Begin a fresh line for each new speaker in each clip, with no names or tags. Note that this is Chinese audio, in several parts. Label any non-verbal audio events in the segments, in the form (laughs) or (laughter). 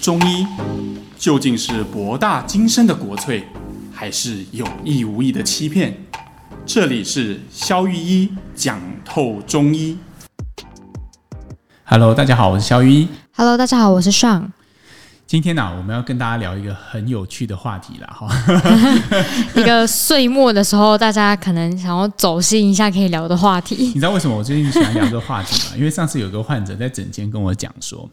中医究竟是博大精深的国粹，还是有意无意的欺骗？这里是肖玉一讲透中医。Hello，大家好，我是肖玉一。
Hello，大家好，我是尚。
今天呢、啊，我们要跟大家聊一个很有趣的话题了哈。(laughs)
一个岁末的时候，大家可能想要走心一下可以聊的话题。
你知道为什么我最近喜欢聊这个话题吗？因为上次有个患者在诊间跟我讲说，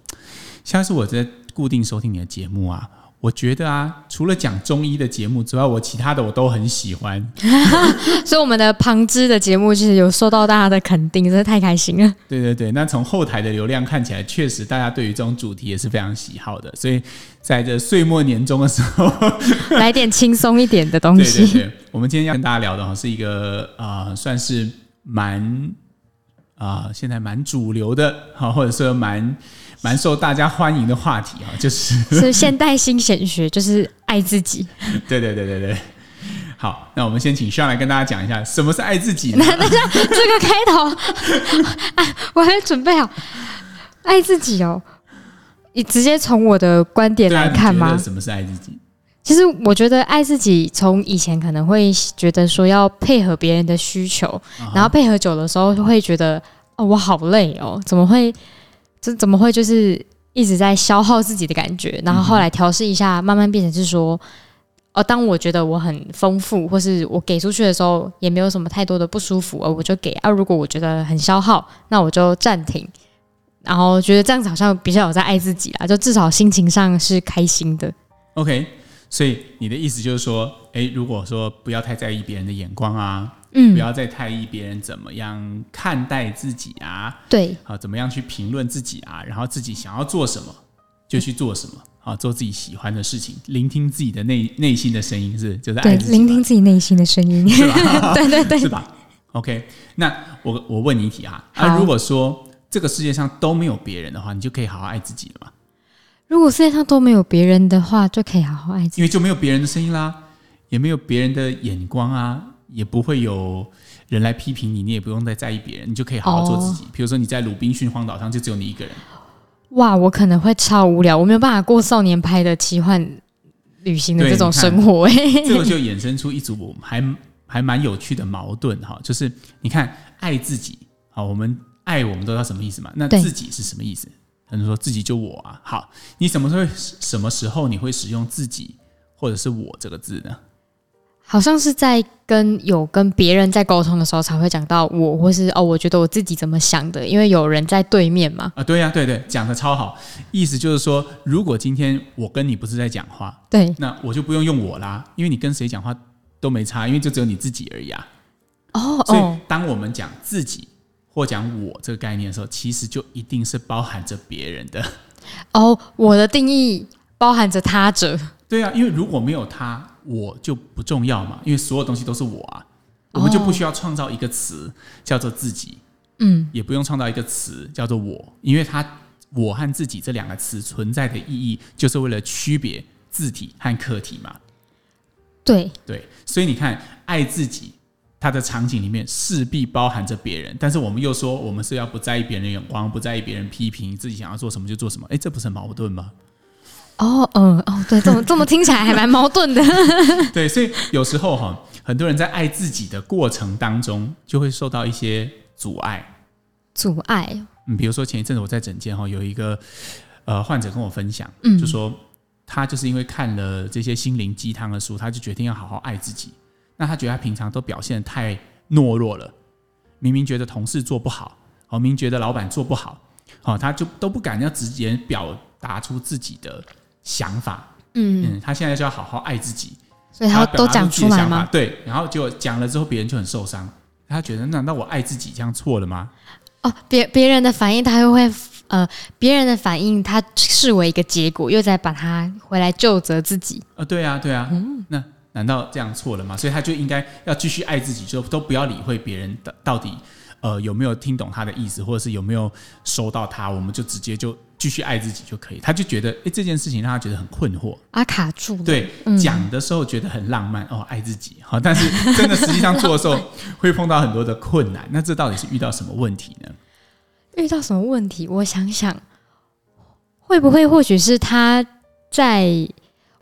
下次我在固定收听你的节目啊。我觉得啊，除了讲中医的节目之外，我其他的我都很喜欢。(laughs)
所以我们的旁支的节目其实有受到大家的肯定，真的太开心了。
对对对，那从后台的流量看起来，确实大家对于这种主题也是非常喜好的。所以在这岁末年终的时候，(laughs)
来点轻松一点的东西。
对对对，我们今天要跟大家聊的哈，是一个啊、呃，算是蛮啊、呃，现在蛮主流的，好，或者说蛮。蛮受大家欢迎的话题啊，就是
是现代新显学，就是爱自己。(laughs)
对对对对对，好，那我们先请徐阳来跟大家讲一下什么是爱自己 (laughs) 那？
那那这个开头，(laughs) 啊，我还准备好爱自己哦。你直接从我的观点来看吗？
什么是爱自己？
其实我觉得爱自己，从以前可能会觉得说要配合别人的需求，然后配合久的时候会觉得哦，我好累哦，怎么会？这怎么会就是一直在消耗自己的感觉？然后后来调试一下，慢慢变成是说，哦，当我觉得我很丰富，或是我给出去的时候，也没有什么太多的不舒服，而我就给。啊，如果我觉得很消耗，那我就暂停。然后觉得这样子好像比较有在爱自己啦，就至少心情上是开心的。
OK，所以你的意思就是说，诶，如果说不要太在意别人的眼光啊。
嗯，
不要再太意别人怎么样看待自己啊，
对，
好，怎么样去评论自己啊，然后自己想要做什么就去做什么，好，做自己喜欢的事情，聆听自己的内内心的声音，是就是爱自己，
聆听自己内心的声音，是吧？(laughs) 对对对，
是吧？OK，那我我问你一题哈，啊，如果说这个世界上都没有别人的话，你就可以好好爱自己了吗？
如果世界上都没有别人的话，就可以好好爱自己，
因为就没有别人的声音啦，也没有别人的眼光啊。也不会有人来批评你，你也不用再在意别人，你就可以好好做自己。比如说你在鲁滨逊荒岛上，就只有你一个人。
哇，我可能会超无聊，我没有办法过少年派的奇幻旅行的这种生活。哎，
这个就衍生出一组还 (laughs) 还蛮有趣的矛盾哈，就是你看爱自己，好，我们爱我们都知道什么意思嘛？那自己是什么意思？很多人说自己就我啊。好，你什么时候什么时候你会使用自己或者是我这个字呢？
好像是在跟有跟别人在沟通的时候才会讲到我，或是哦，我觉得我自己怎么想的，因为有人在对面嘛。
啊，对呀、啊，对对，讲的超好。意思就是说，如果今天我跟你不是在讲话，
对，
那我就不用用我啦，因为你跟谁讲话都没差，因为就只有你自己而已啊。
哦，
所以当我们讲自己或讲我这个概念的时候，其实就一定是包含着别人的。
哦，我的定义包含着他者。
对啊，因为如果没有他。我就不重要嘛，因为所有东西都是我啊，我们就不需要创造一个词叫做自己，
嗯，
也不用创造一个词叫做我，因为它“我”和“自己”这两个词存在的意义，就是为了区别字体和客体嘛。
对。
对，所以你看，爱自己，它的场景里面势必包含着别人，但是我们又说我们是要不在意别人的眼光，不在意别人批评，自己想要做什么就做什么，哎，这不是很矛盾吗？
哦，嗯，哦，对，这么这么听起来还蛮矛盾的。(laughs)
对，所以有时候哈，很多人在爱自己的过程当中，就会受到一些阻碍。
阻碍。
嗯，比如说前一阵子我在诊间哈，有一个呃患者跟我分享，
嗯，
就说他就是因为看了这些心灵鸡汤的书，他就决定要好好爱自己。那他觉得他平常都表现得太懦弱了，明明觉得同事做不好，哦，明明觉得老板做不好，哦，他就都不敢要直接表达出自己的。想法，
嗯
嗯，他现在就要好好爱自己，
所以他都讲出来吗？
对，然后就讲了之后，别人就很受伤，他觉得难道我爱自己这样错了吗？
哦，别别人的反应他又会呃，别人的反应他视为一个结果，又在把他回来就责自己。
呃，对啊，对啊，嗯，那难道这样错了吗？所以他就应该要继续爱自己，就都不要理会别人的到底呃有没有听懂他的意思，或者是有没有收到他，我们就直接就。继续爱自己就可以，他就觉得哎，这件事情让他觉得很困惑，
啊，卡住了。
对，
嗯、
讲的时候觉得很浪漫哦，爱自己好，但是真的实际上做的时候 (laughs) 会碰到很多的困难。那这到底是遇到什么问题呢？
遇到什么问题？我想想，会不会或许是他在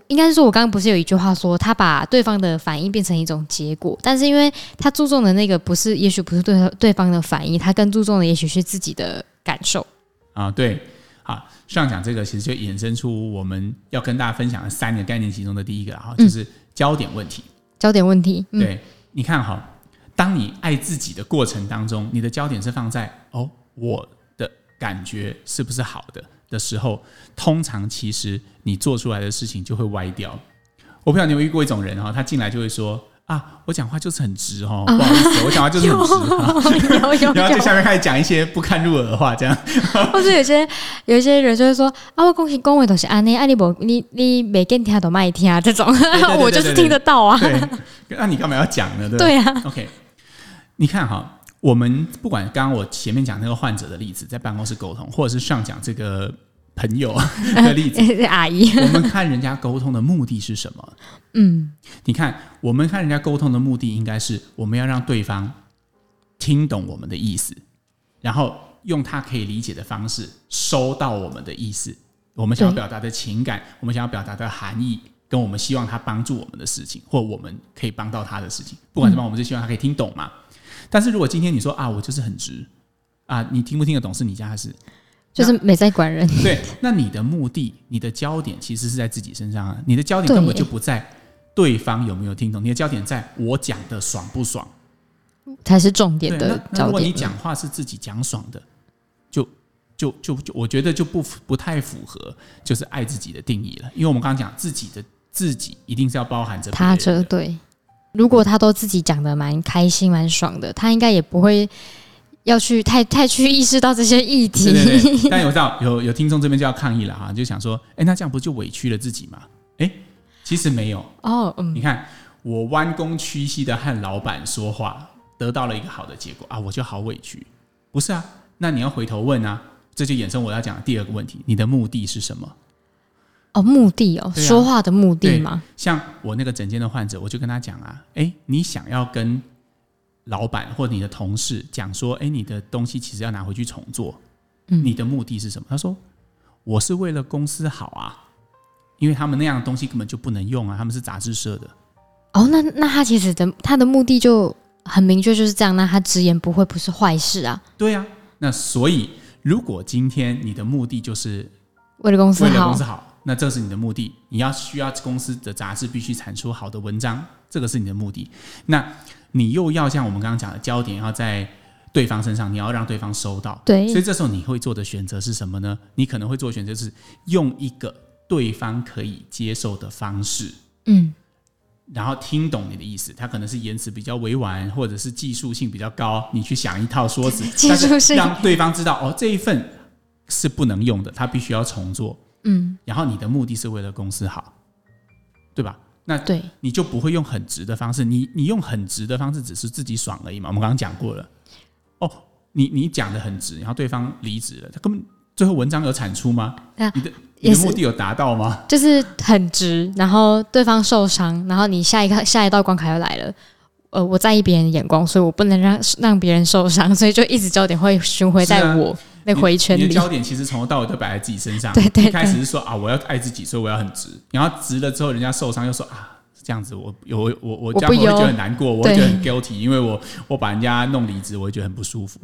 应该是说，我刚刚不是有一句话说，他把对方的反应变成一种结果，但是因为他注重的那个不是，也许不是对对方的反应，他更注重的也许是自己的感受
啊。对，好，上讲这个其实就衍生出我们要跟大家分享的三个概念，其中的第一个哈，就是焦点问题。
焦点问题，
嗯、对，你看哈，当你爱自己的过程当中，你的焦点是放在哦，我的感觉是不是好的的时候，通常其实你做出来的事情就会歪掉。我不知道你有遇过一种人哈，他进来就会说啊，我讲话就是很直哦，不好意思，我讲话就是很直，(laughs) (laughs) 然后在下面开始讲一些不堪入耳的话，这样。(laughs)
或者有些有一些人就会说啊，我恭喜恭维都是啊，你啊你不你你每跟听都卖听啊，这种我就是听得到啊。
对，那你干嘛要讲呢？对
对啊。
OK，你看哈，我们不管刚刚我前面讲那个患者的例子，在办公室沟通，或者是上讲这个。朋友 (laughs) 的例子，(laughs)
阿姨，
我们看人家沟通的目的是什么？嗯，你看，我们看人家沟通的目的，应该是我们要让对方听懂我们的意思，然后用他可以理解的方式收到我们的意思，我们想要表达的情感，我们想要表达的含义，跟我们希望他帮助我们的事情，或我们可以帮到他的事情，不管什么，我们就希望他可以听懂嘛。但是如果今天你说啊，我就是很直啊，你听不听得懂是你家的事。
就是没在管人。
对，那你的目的、你的焦点其实是在自己身上啊。你的焦点根本就不在对方有没有听懂，你的焦点在我讲的爽不爽
才是重点的焦点。
如果你讲话是自己讲爽的，就就就就，我觉得就不不太符合就是爱自己的定义了。因为我们刚刚讲自己的自己一定是要包含着
他这对。如果他都自己讲的蛮开心、蛮爽的，他应该也不会。要去太太去意识到这些议题，
对对对，但有知道有有听众这边就要抗议了哈，就想说，哎，那这样不就委屈了自己吗？哎，其实没有哦，嗯，你看我弯弓屈膝的和老板说话，得到了一个好的结果啊，我就好委屈，不是啊？那你要回头问啊，这就衍生我要讲的第二个问题，你的目的是什么？
哦，目的哦，啊、说话的目的吗？
像我那个诊间的患者，我就跟他讲啊，哎，你想要跟。老板或你的同事讲说：“哎，你的东西其实要拿回去重做，嗯，你的目的是什么？”他说：“我是为了公司好啊，因为他们那样的东西根本就不能用啊，他们是杂志社的。”
哦，那那他其实的他的目的就很明确，就是这样。那他直言不讳，不是坏事啊。
对啊，那所以如果今天你的目的就是
为了公司好，为了
公司好，那这是你的目的。你要需要公司的杂志必须产出好的文章，这个是你的目的。那你又要像我们刚刚讲的焦点要在对方身上，你要让对方收到。
对，
所以这时候你会做的选择是什么呢？你可能会做的选择是用一个对方可以接受的方式，嗯，然后听懂你的意思。他可能是言辞比较委婉，或者是技术性比较高，你去想一套说辞，(laughs) 但是让对方知道哦，这一份是不能用的，他必须要重做。嗯，然后你的目的是为了公司好，对吧？那对，你就不会用很直的方式，你你用很直的方式，只是自己爽而已嘛。我们刚刚讲过了，哦，你你讲的很直，然后对方离职了，他根本最后文章有产出吗？啊，你的你的目的有达到吗？
就是很直，然后对方受伤，然后你下一个下一道关卡又来了。呃，我在意别人的眼光，所以我不能让让别人受伤，所以就一直焦点会巡回在我。那回圈里，
你的焦点其实从头到尾都摆在自己身上。
对对，对，
一开始是说啊，我要爱自己，所以我要很直。然后直了之后，人家受伤又说啊，这样子我有我我我这样会觉得很难过，我，我会觉得很 guilty，因为我我把人家弄离职，我会觉得很不舒服。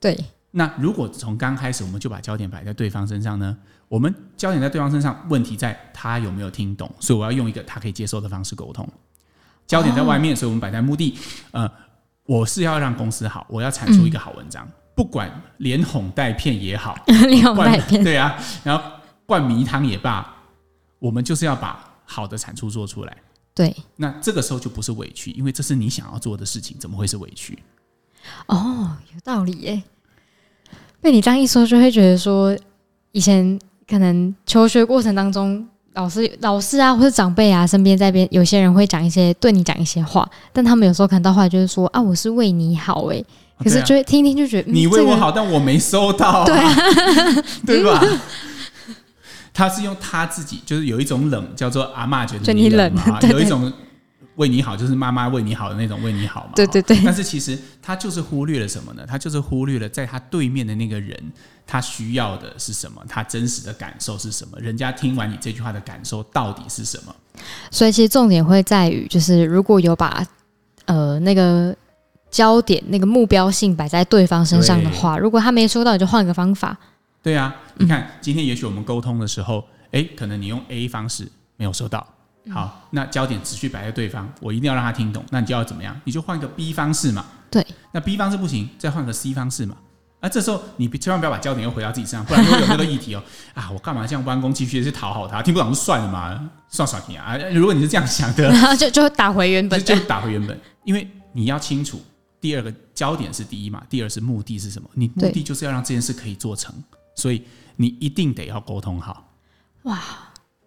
对。
那如果从刚开始我们就把焦点摆在对方身上呢？我们焦点在对方身上，问题在他有没有听懂，所以我要用一个他可以接受的方式沟通。焦点在外面，哦、所以我们摆在目的。呃，我是要让公司好，我要产出一个好文章。嗯不管连哄带骗也好，(laughs)
连哄带骗
对啊，然后灌迷汤也罢，我们就是要把好的产出做出来。
对，
那这个时候就不是委屈，因为这是你想要做的事情，怎么会是委屈？
哦，有道理耶。被你这样一说，就会觉得说，以前可能求学过程当中，老师、老师啊，或者长辈啊，身边在边有些人会讲一些对你讲一些话，但他们有时候可能到后来就是说啊，我是为你好，哎。可是，就会听听就觉得
你为我好，但我没收到，
对啊，(laughs)
对吧？(laughs) 他是用他自己，就是有一种冷，叫做阿嬷觉得你冷嘛，有一种为你好，就是妈妈为你好的那种为你好嘛。
对对对。
但是其实他就是忽略了什么呢？他就是忽略了在他对面的那个人，他需要的是什么？他真实的感受是什么？人家听完你这句话的感受到底是什么？
所以其实重点会在于，就是如果有把呃那个焦点、那个目标性摆在对方身上的话，如果他没收到，你就换个方法。
对啊，你看今天也许我们沟通的时候，哎、嗯，可能你用 A 方式没有收到。好，那焦点持续摆在对方，我一定要让他听懂。那你就要怎么样？你就换个 B 方式嘛。
对。
那 B 方式不行，再换个 C 方式嘛。啊，这时候你千万不要把焦点又回到自己身上，不然又有那个议题哦。(laughs) 啊，我干嘛这样弯弓继续的去讨好他？听不懂就算了嘛，算算你啊。如果你是这样想的，
然 (laughs) 后就就打回原本，
就打回原本。因为你要清楚，第二个焦点是第一嘛，第二是目的是什么？你目的就是要让这件事可以做成，所以你一定得要沟通好。哇。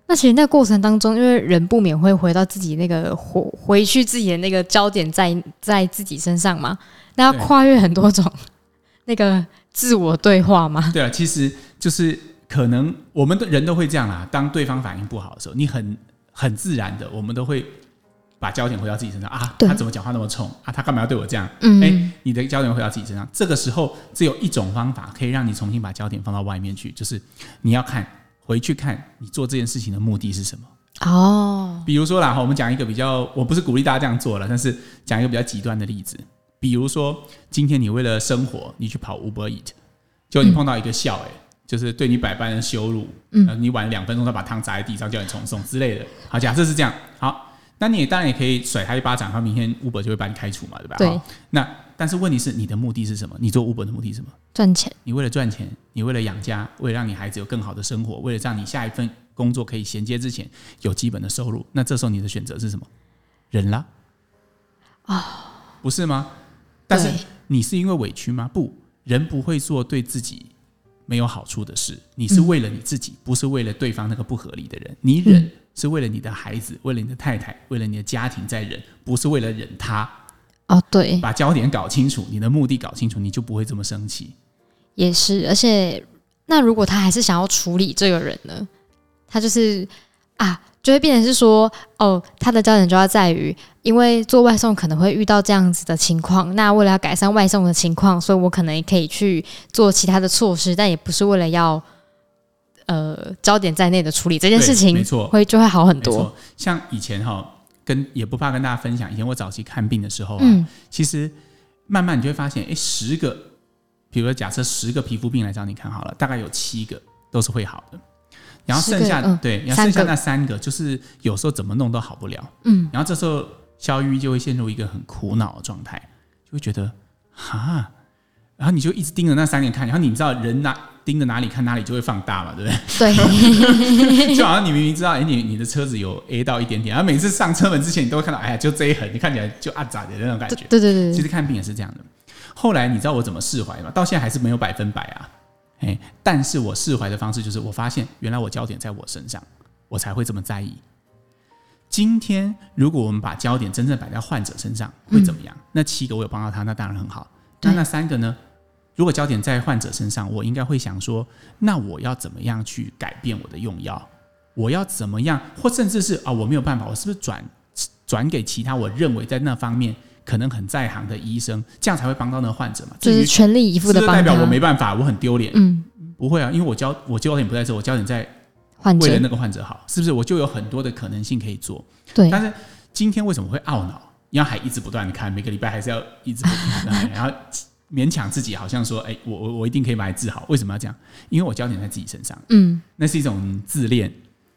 那其实，那过程当中，因为人不免会回到自己那个回回去自己的那个焦点在在自己身上嘛，那要跨越很多种那个自我对话嘛。
对啊，其实就是可能我们的人都会这样啦。当对方反应不好的时候，你很很自然的，我们都会把焦点回到自己身上啊。他怎么讲话那么冲啊？他干嘛要对我这样？嗯，哎，你的焦点回到自己身上，这个时候只有一种方法可以让你重新把焦点放到外面去，就是你要看。回去看你做这件事情的目的是什么？哦，比如说啦，我们讲一个比较，我不是鼓励大家这样做了，但是讲一个比较极端的例子，比如说今天你为了生活，你去跑 Uber Eat，就你碰到一个笑，哎，就是对你百般的羞辱，嗯，你晚两分钟他把汤砸在地上叫你重送之类的。好，假设是这样，好，那你也当然也可以甩他一巴掌，他明天 Uber 就会把你开除嘛，对吧？对。那但是问题是，你的目的是什么？你做 Uber 的目的是什么？
赚钱。
你为了赚钱，你为了养家，为了让你孩子有更好的生活，为了让你下一份工作可以衔接之前有基本的收入，那这时候你的选择是什么？忍了？啊、哦，不是吗？但是你是因为委屈吗？不，人不会做对自己没有好处的事。你是为了你自己，嗯、不是为了对方那个不合理的人。你忍是为了你的孩子，为了你的太太，为了你的家庭在忍，不是为了忍他。
哦，对，
把焦点搞清楚，你的目的搞清楚，你就不会这么生气。
也是，而且那如果他还是想要处理这个人呢？他就是啊，就会变成是说，哦，他的焦点就要在于，因为做外送可能会遇到这样子的情况，那为了要改善外送的情况，所以我可能也可以去做其他的措施，但也不是为了要呃焦点在内的处理这件事情，没错，会就会好很多。
像以前哈。跟也不怕跟大家分享，以前我早期看病的时候啊，嗯、其实慢慢你就会发现，哎，十个，比如说假设十个皮肤病来找你看好了，大概有七个都是会好的，然后剩下、嗯、对，然后剩下那三个就是有时候怎么弄都好不了，嗯，然后这时候肖玉就会陷入一个很苦恼的状态，就会觉得哈，然后你就一直盯着那三个看，然后你知道人哪？盯着哪里看哪里就会放大嘛，对不对？对，(laughs) 就好像你明明知道，哎，你你的车子有 A 到一点点，然后每次上车门之前，你都会看到，哎呀，就这一横，你看起来就啊咋的那种感觉。
对对对，
其实看病也是这样的。后来你知道我怎么释怀吗？到现在还是没有百分百啊，哎，但是我释怀的方式就是，我发现原来我焦点在我身上，我才会这么在意。今天如果我们把焦点真正摆在患者身上，会怎么样？嗯、那七个我有帮到他，那当然很好。那那三个呢？如果焦点在患者身上，我应该会想说：那我要怎么样去改变我的用药？我要怎么样？或甚至是啊，我没有办法，我是不是转转给其他我认为在那方面可能很在行的医生，这样才会帮到那个患者嘛？
就是全力以赴的帮。
代表我没办法，我很丢脸。嗯，不会啊，因为我焦我焦点不在这，我焦点在为了那个患者好，是不是？我就有很多的可能性可以做。对。但是今天为什么会懊恼？因为还一直不断的看，每个礼拜还是要一直不断的看，然后。勉强自己，好像说，哎，我我我一定可以把你治好。为什么要这样？因为我焦点在自己身上。嗯，那是一种自恋。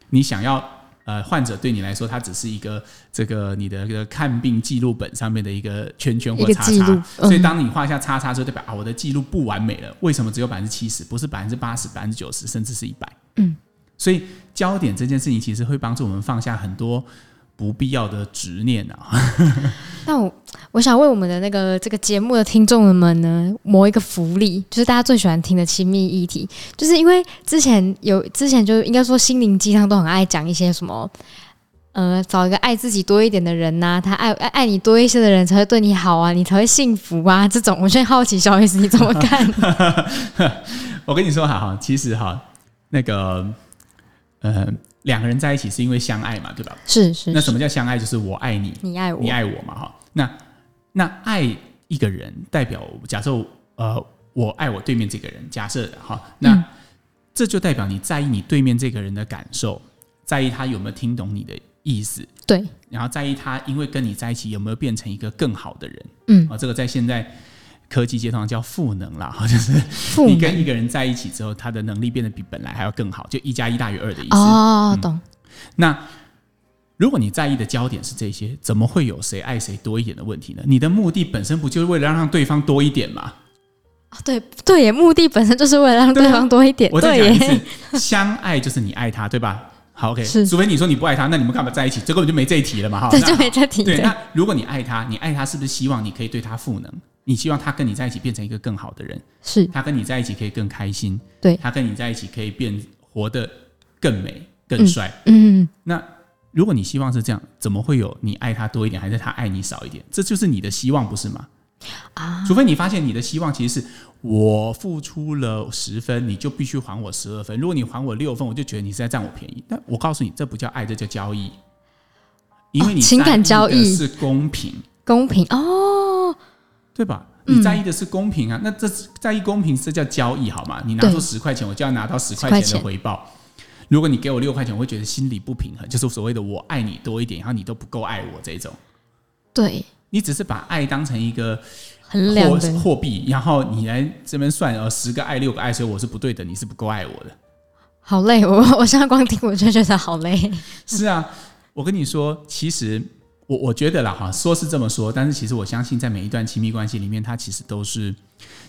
你想要，呃，患者对你来说，他只是一个这个你的一个看病记录本上面的一个圈圈或叉叉。嗯、所以，当你画下叉叉之后，代表啊，我的记录不完美了。为什么只有百分之七十？不是百分之八十、百分之九十，甚至是一百？嗯，所以焦点这件事情，其实会帮助我们放下很多。不必要的执念啊！(laughs)
那我我想为我们的那个这个节目的听众们呢，谋一个福利，就是大家最喜欢听的亲密议题，就是因为之前有之前就应该说心灵鸡汤都很爱讲一些什么，呃，找一个爱自己多一点的人呐、啊，他爱爱爱你多一些的人才会对你好啊，你才会幸福啊，这种我现在好奇小 S 你怎么看？(laughs)
我跟你说哈哈，其实哈那个呃。两个人在一起是因为相爱嘛，对吧？
是是。
那什么叫相爱？就是我爱你，
你爱我，
你爱我嘛，哈。那那爱一个人，代表假设呃，我爱我对面这个人，假设哈，那、嗯、这就代表你在意你对面这个人的感受，在意他有没有听懂你的意思，
对，
然后在意他因为跟你在一起有没有变成一个更好的人，
嗯，
啊，这个在现在。科技界通常叫赋能啦，哈，(laughs) 就是你跟一个人在一起之后，他的能力变得比本来还要更好，就一加一大于二的意思。
哦，嗯、懂。
那如果你在意的焦点是这些，怎么会有谁爱谁多一点的问题呢？你的目的本身不就是为了让对方多一点吗？
对对耶，目的本身就是为了让对方多一点。
我再讲一次，相爱就是你爱他，对吧？好，OK。是，除非你说你不爱他，那你们干嘛在一起？这根本就没这一题了嘛，哈。
对，就没这题。
对，那如果你爱他，你爱他是不是希望你可以对他赋能？你希望他跟你在一起变成一个更好的人，
是
他跟你在一起可以更开心，
对，
他跟你在一起可以变活得更美、更帅。
嗯，嗯，
那如果你希望是这样，怎么会有你爱他多一点，还是他爱你少一点？这就是你的希望，不是吗？
啊，
除非你发现你的希望其实是我付出了十分，你就必须还我十二分。如果你还我六分，我就觉得你是在占我便宜。但我告诉你，这不叫爱，这叫交易，因为你
情感交易
是公平，
公平哦。对
吧？你在意的是公平啊，嗯、那这在意公平，这叫交易好吗？你拿出十块钱，我就要拿到十块钱的回报。如果你给我六块钱，我会觉得心里不平衡，就是所谓的我爱你多一点，然后你都不够爱我这种。
对，
你只是把爱当成一个
很累的
货币，然后你来这边算，呃，十个爱六个爱，所以我是不对的，你是不够爱我的。
好累，我 (laughs) 我现在光听我就觉得好累。
是啊，我跟你说，其实。我我觉得啦哈，说是这么说，但是其实我相信，在每一段亲密关系里面，他其实都是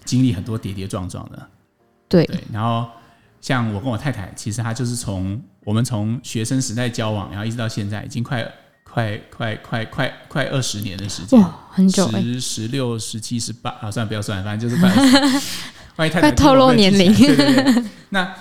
经历很多跌跌撞撞的。
对，
对。然后像我跟我太太，其实她就是从我们从学生时代交往，然后一直到现在，已经快快快快快快二十年的时间，
哇，很久，
十十六、十七、十八啊，算了，不要算了，反正就是快。万一太太
透露年龄。(laughs)
对对对。那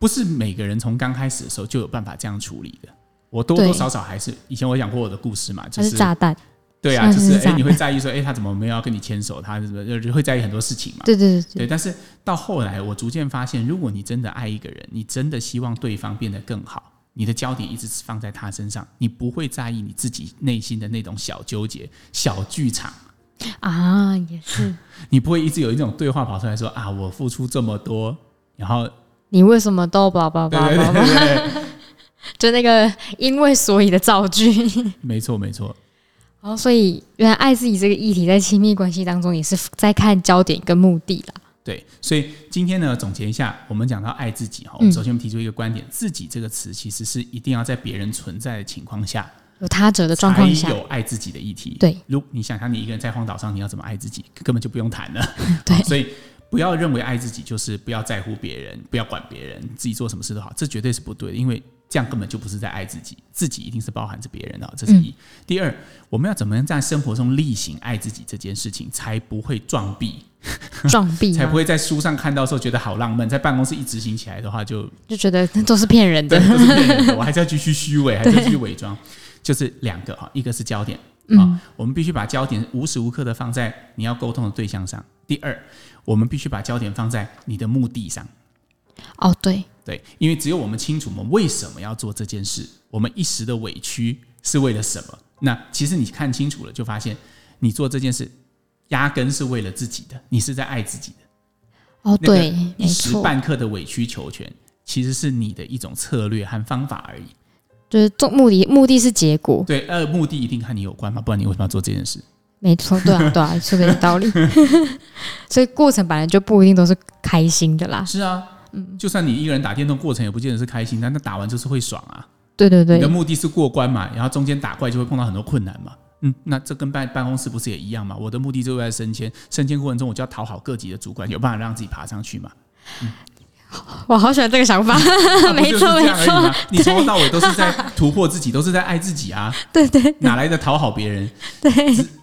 不是每个人从刚开始的时候就有办法这样处理的。我多多少少还是以前我讲过我的故事嘛，就是
炸弹，
对啊，就是哎，你会在意说，哎，他怎么没有要跟你牵手？他什么就会在意很多事情嘛。
对对对
对。但是到后来，我逐渐发现，如果你真的爱一个人，你真的希望对方变得更好，你的焦点一直放在他身上，你不会在意你自己内心的那种小纠结、小剧场
啊，也是。(laughs)
你不会一直有一种对话跑出来说啊，我付出这么多，然后
你为什么都叭叭叭叭叭？(laughs) 就那个因为所以的造句，(laughs)
没错没错。
然后，所以原来爱自己这个议题在亲密关系当中也是在看焦点跟目的啦。
对，所以今天呢，总结一下，我们讲到爱自己哈，我们首先我们提出一个观点，嗯、自己这个词其实是一定要在别人存在的情况下，
有他者的状况下，
有爱自己的议题。
对，
如你想想，你一个人在荒岛上，你要怎么爱自己，根本就不用谈了。(laughs)
对，
所以不要认为爱自己就是不要在乎别人，不要管别人，自己做什么事都好，这绝对是不对的，因为。这样根本就不是在爱自己，自己一定是包含着别人的，这是一。嗯、第二，我们要怎么样在生活中例行爱自己这件事情，才不会撞壁？(laughs)
撞壁
才不会在书上看到时候觉得好浪漫，在办公室一执行起来的话就，
就就觉得都是骗人的，
都是骗人的。我还是要继续虚伪，还是要继续伪装。(laughs) 就是两个哈，一个是焦点啊，嗯、我们必须把焦点无时无刻的放在你要沟通的对象上。第二，我们必须把焦点放在你的目的上。
哦，对。
对，因为只有我们清楚我们为什么要做这件事，我们一时的委屈是为了什么？那其实你看清楚了，就发现你做这件事压根是为了自己的，你是在爱自己的。
哦，对，
一时半刻的委曲求全，其实是你的一种策略和方法而已。
就是做目的，目的是结果。
对，呃，目的一定和你有关嘛，不然你为什么要做这件事？
没错，对啊，对啊，说的有道理。(laughs) 所以过程本来就不一定都是开心的啦。
是啊。嗯就算你一个人打电动过程也不见得是开心，但那打完就是会爽啊。
对对对，
你的目的是过关嘛，然后中间打怪就会碰到很多困难嘛。嗯，那这跟办办公室不是也一样吗？我的目的就是为了升迁，升迁过程中我就要讨好各级的主管，有办法让自己爬上去嘛。嗯，(laughs)
我好喜欢这个想法，(laughs) 没错没错，
你从头到尾都是在 (laughs) 突破自己，都是在爱自己啊。
对对，
哪来的讨好别人？
对，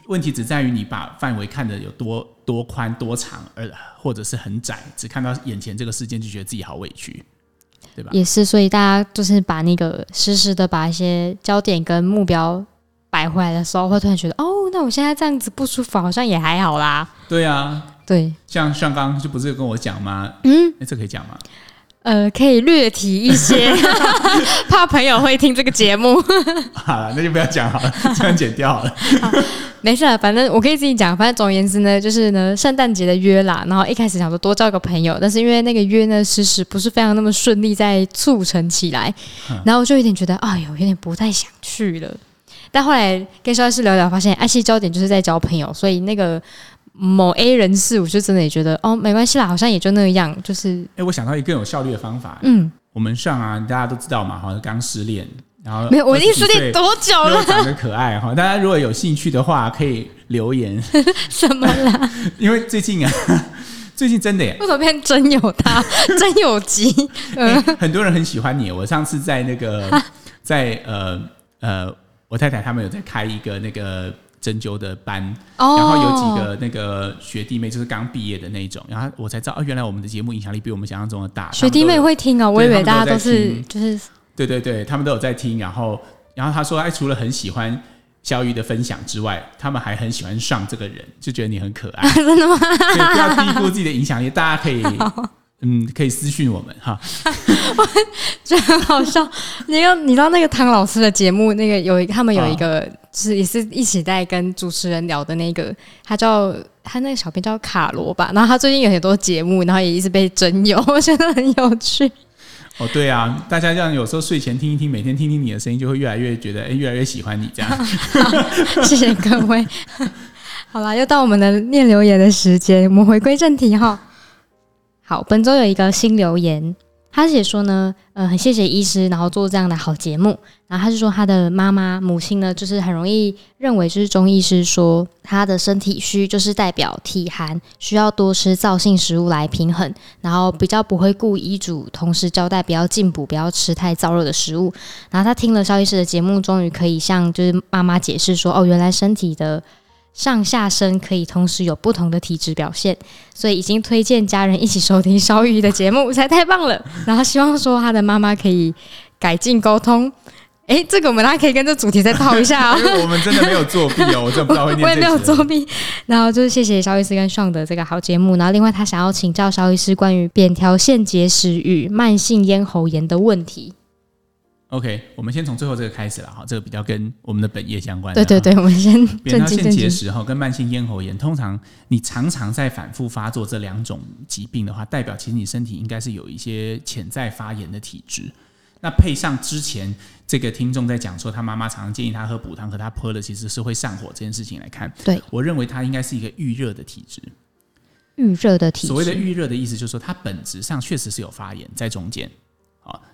问题只在于你把范围看得有多多宽多长而。或者是很窄，只看到眼前这个事件就觉得自己好委屈，对吧？
也是，所以大家就是把那个实时的把一些焦点跟目标摆回来的时候，会突然觉得，哦，那我现在这样子不舒服，好像也还好啦。
对啊，
对，
像像刚刚就不是跟我讲吗？
嗯，
那这可以讲吗？
呃，可以略提一些，(laughs) 怕朋友会听这个节目。(laughs)
好了，那就不要讲好了，(laughs) 这样剪掉好了。
好，没事了，反正我可以自己讲。反正总而言之呢，就是呢，圣诞节的约啦，然后一开始想说多交个朋友，但是因为那个约呢，迟迟不是非常那么顺利，在促成起来，然后我就有点觉得，哎呦，有点不太想去了。但后来跟肖医师聊聊，发现爱惜焦点就是在交朋友，所以那个。某 A 人士，我就真的也觉得哦，没关系啦，好像也就那样，就是。哎、
欸，我想到一个更有效率的方法。
嗯，
我们上啊，大家都知道嘛，好像刚失恋，然后
没有，我已经失恋多久了？
长得可爱哈，大家如果有兴趣的话，可以留言。(laughs)
什么啦？(laughs)
因为最近啊，(laughs) 最近真的耶，
为什么变真有他，真有机、
欸？很多人很喜欢你。我上次在那个，在呃呃，我太太他们有在开一个那个。针灸的班，然后有几个那个学弟妹，就是刚毕业的那种，然后我才知道，哦，原来我们的节目影响力比我们想象中的大。
学弟妹会听啊，我以为大家都是就是，
对对对，他们都有在听。然后，然后他说，哎，除了很喜欢肖瑜的分享之外，他们还很喜欢上这个人，就觉得你很可爱。(laughs)
真的吗？
不要低估自己的影响力，大家可以。(laughs) 嗯，可以私讯我们哈，(laughs)
我觉得很好笑。你有你知道那个唐老师的节目，那个有一他们有一个，就是也是一起在跟主持人聊的那个，他叫他那个小编叫卡罗吧。然后他最近有很多节目，然后也一直被征友，(laughs) 我觉得很有趣。
哦，对啊，大家这样有时候睡前听一听，每天听听你的声音，就会越来越觉得哎，越来越喜欢你这样。(laughs)
谢谢各位。好啦，又到我们的念留言的时间，我们回归正题哈。好，本周有一个新留言，他写说呢，呃，很谢谢医师，然后做这样的好节目。然后他是说他的妈妈母亲呢，就是很容易认为就是中医师说他的身体虚，就是代表体寒，需要多吃燥性食物来平衡，然后比较不会顾医嘱，同时交代不要进补，不要吃太燥热的食物。然后他听了萧医师的节目，终于可以向就是妈妈解释说，哦，原来身体的。上下身可以同时有不同的体质表现，所以已经推荐家人一起收听萧御的节目，才太棒了。(laughs) 然后希望说他的妈妈可以改进沟通。哎、欸，这个我们大家可以跟这主题再套一下啊、哦。(laughs)
因为我们真的没有作弊哦，我真的不知道会念。
我也没有作弊。然后就是谢谢肖医师跟爽的这个好节目。然后另外他想要请教肖医师关于扁桃腺结石与慢性咽喉炎的问题。
OK，我们先从最后这个开始了哈，这个比较跟我们的本业相关。
对对对，我们先 (laughs)
扁桃腺结石哈，跟慢性咽喉炎，通常你常常在反复发作这两种疾病的话，代表其实你身体应该是有一些潜在发炎的体质。那配上之前这个听众在讲说，他妈妈常常建议他喝补汤，可他喝了其实是会上火这件事情来看，
对
我认为他应该是一个预热的体质。
预热的体质，
所谓的预热的意思就是说，它本质上确实是有发炎在中间。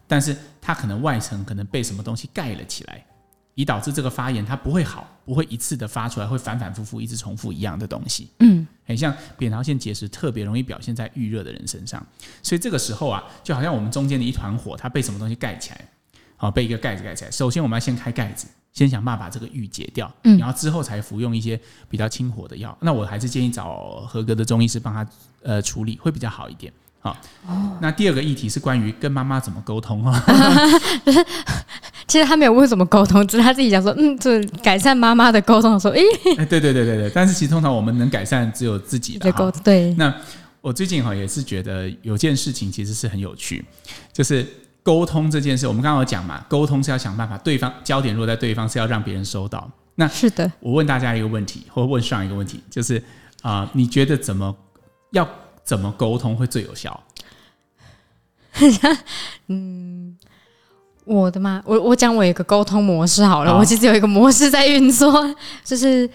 啊，但是它可能外层可能被什么东西盖了起来，以导致这个发炎它不会好，不会一次的发出来，会反反复复一直重复一样的东西。
嗯，
很像扁桃腺结石特别容易表现在预热的人身上，所以这个时候啊，就好像我们中间的一团火，它被什么东西盖起来，好，被一个盖子盖起来。首先我们要先开盖子，先想办法把这个预解掉，嗯，然后之后才服用一些比较清火的药。那我还是建议找合格的中医师帮他呃处理，会比较好一点。好，那第二个议题是关于跟妈妈怎么沟通哈。(laughs)
其实他没有问怎么沟通，只是他自己讲说，嗯，就是改善妈妈的沟通的时候，诶，
哎，对对对对对。但是其实通常我们能改善只有自己的沟
通。对。
那我最近哈也是觉得有件事情其实是很有趣，就是沟通这件事。我们刚刚有讲嘛，沟通是要想办法，对方焦点落在对方是要让别人收到。那
是的。
我问大家一个问题，或问上一个问题，就是啊、呃，你觉得怎么要？怎么沟通会最有效？(laughs)
嗯，我的妈，我我讲我有一个沟通模式好了，好，我其实有一个模式在运作，就是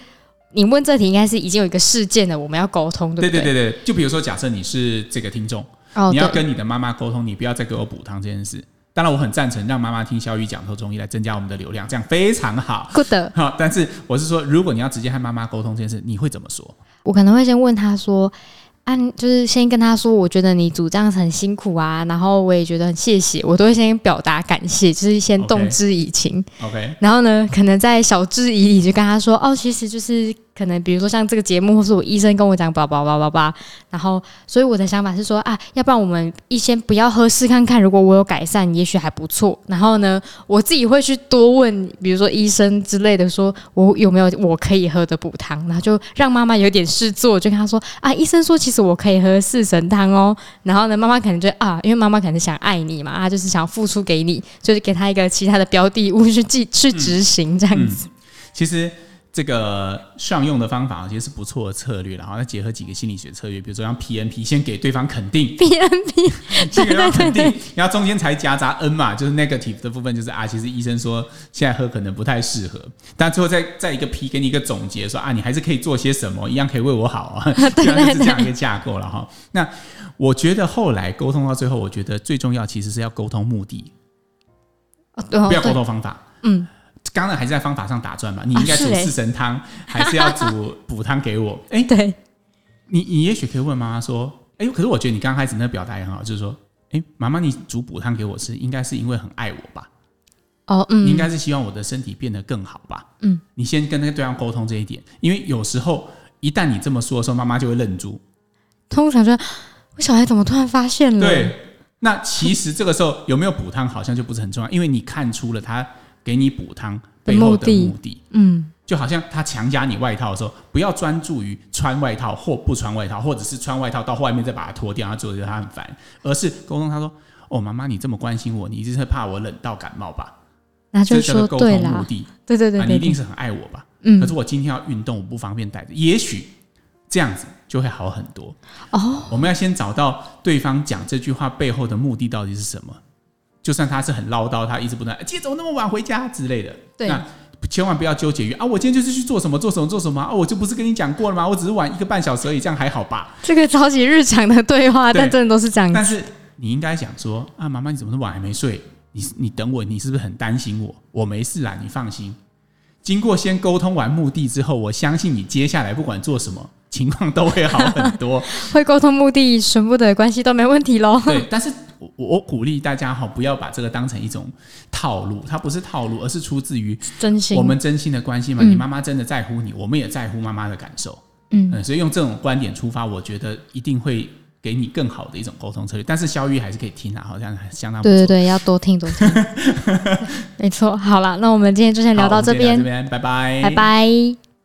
你问这题应该是已经有一个事件了，我们要沟通，对不对？
对对对对，就比如说假设你是这个听众，哦，你要跟你的妈妈沟通，你不要再给我补汤这件事。当然，我很赞成让妈妈听小雨讲透中医来增加我们的流量，这样非常好。
Good，
好，但是我是说，如果你要直接和妈妈沟通这件事，你会怎么说？
我可能会先问她说。按就是先跟他说，我觉得你煮这样子很辛苦啊，然后我也觉得很谢谢，我都会先表达感谢，就是先动之以情。
OK。
然后呢，可能在晓之以理就跟他说，哦，其实就是可能比如说像这个节目，或是我医生跟我讲，叭叭叭叭叭，然后所以我的想法是说啊，要不然我们一先不要喝试看看，如果我有改善，也许还不错。然后呢，我自己会去多问，比如说医生之类的，说我有没有我可以喝的补汤，然后就让妈妈有点事做，就跟他说啊，医生说其实我可以喝四神汤哦。然后呢，妈妈可能就啊，因为妈妈可能想爱你嘛，啊，就是想付出给你，就是给他一个其他的标的物去记去执行这样子。
其实。这个上用的方法其实是不错的策略，然后再结合几个心理学策略，比如说像 PNP，先给对方肯定，(laughs)
PNP，(laughs)
先给对方肯定，然后中间才夹杂 N 嘛，就是 negative 的部分，就是啊，其实医生说现在喝可能不太适合，但最后再再一个 P，给你一个总结，说啊，你还是可以做些什么，一样可以为我好啊，(laughs) 对，就是这样一个架构了哈。那我觉得后来沟通到最后，我觉得最重要其实是要沟通目的，不要沟通方法，嗯。刚刚还是在方法上打转嘛？你应该煮四神汤，啊欸、还是要煮补汤给我？哎、欸，
对，
你你也许可以问妈妈说：“哎、欸，可是我觉得你刚开始那个表达也很好，就是说，哎、欸，妈妈，你煮补汤给我吃，应该是因为很爱我吧？
哦，嗯，
你应该是希望我的身体变得更好吧？嗯，你先跟那个对方沟通这一点，因为有时候一旦你这么说的时候，妈妈就会愣住，
通常说，我小孩怎么突然发现了？
对，那其实这个时候有没有补汤好像就不是很重要，因为你看出了他。给你补汤背后的目的，嗯，就好像他强加你外套的时候，不要专注于穿外套或不穿外套，或者是穿外套到外面再把它脱掉，他觉得他很烦，而是沟通他说：“哦，妈妈，你这么关心我，你一定是怕我冷到感冒吧？”
那就说对了，对对对，
你一定是很爱我吧？嗯，可是我今天要运动，我不方便带着，也许这样子就会好很多。哦，我们要先找到对方讲这句话背后的目的到底是什么。就算他是很唠叨，他一直不断，今天怎么那么晚回家之类的，对，那千万不要纠结于啊，我今天就是去做什么做什么做什么啊，我就不是跟你讲过了吗？我只是晚一个半小时而已，这样还好吧？
这个超级日常的对话，但真的都是这样。
但是你应该想说啊，妈妈你怎么那么晚还没睡？你你等我，你是不是很担心我？我没事啦，你放心。经过先沟通完目的之后，我相信你接下来不管做什么，情况都会好很多。(laughs)
会沟通目的，全部的关系都没问题喽。
对，但是。我我鼓励大家哈，不要把这个当成一种套路，它不是套路，而是出自于真心。我们真心的关系嘛，嗯、你妈妈真的在乎你，我们也在乎妈妈的感受。嗯，嗯，所以用这种观点出发，我觉得一定会给你更好的一种沟通策略。但是肖玉还是可以听啊，好像相当不。
对对对，要多听多听。(laughs) 没错，好了，那我们今天就先聊到这边，
这边拜拜，
拜拜。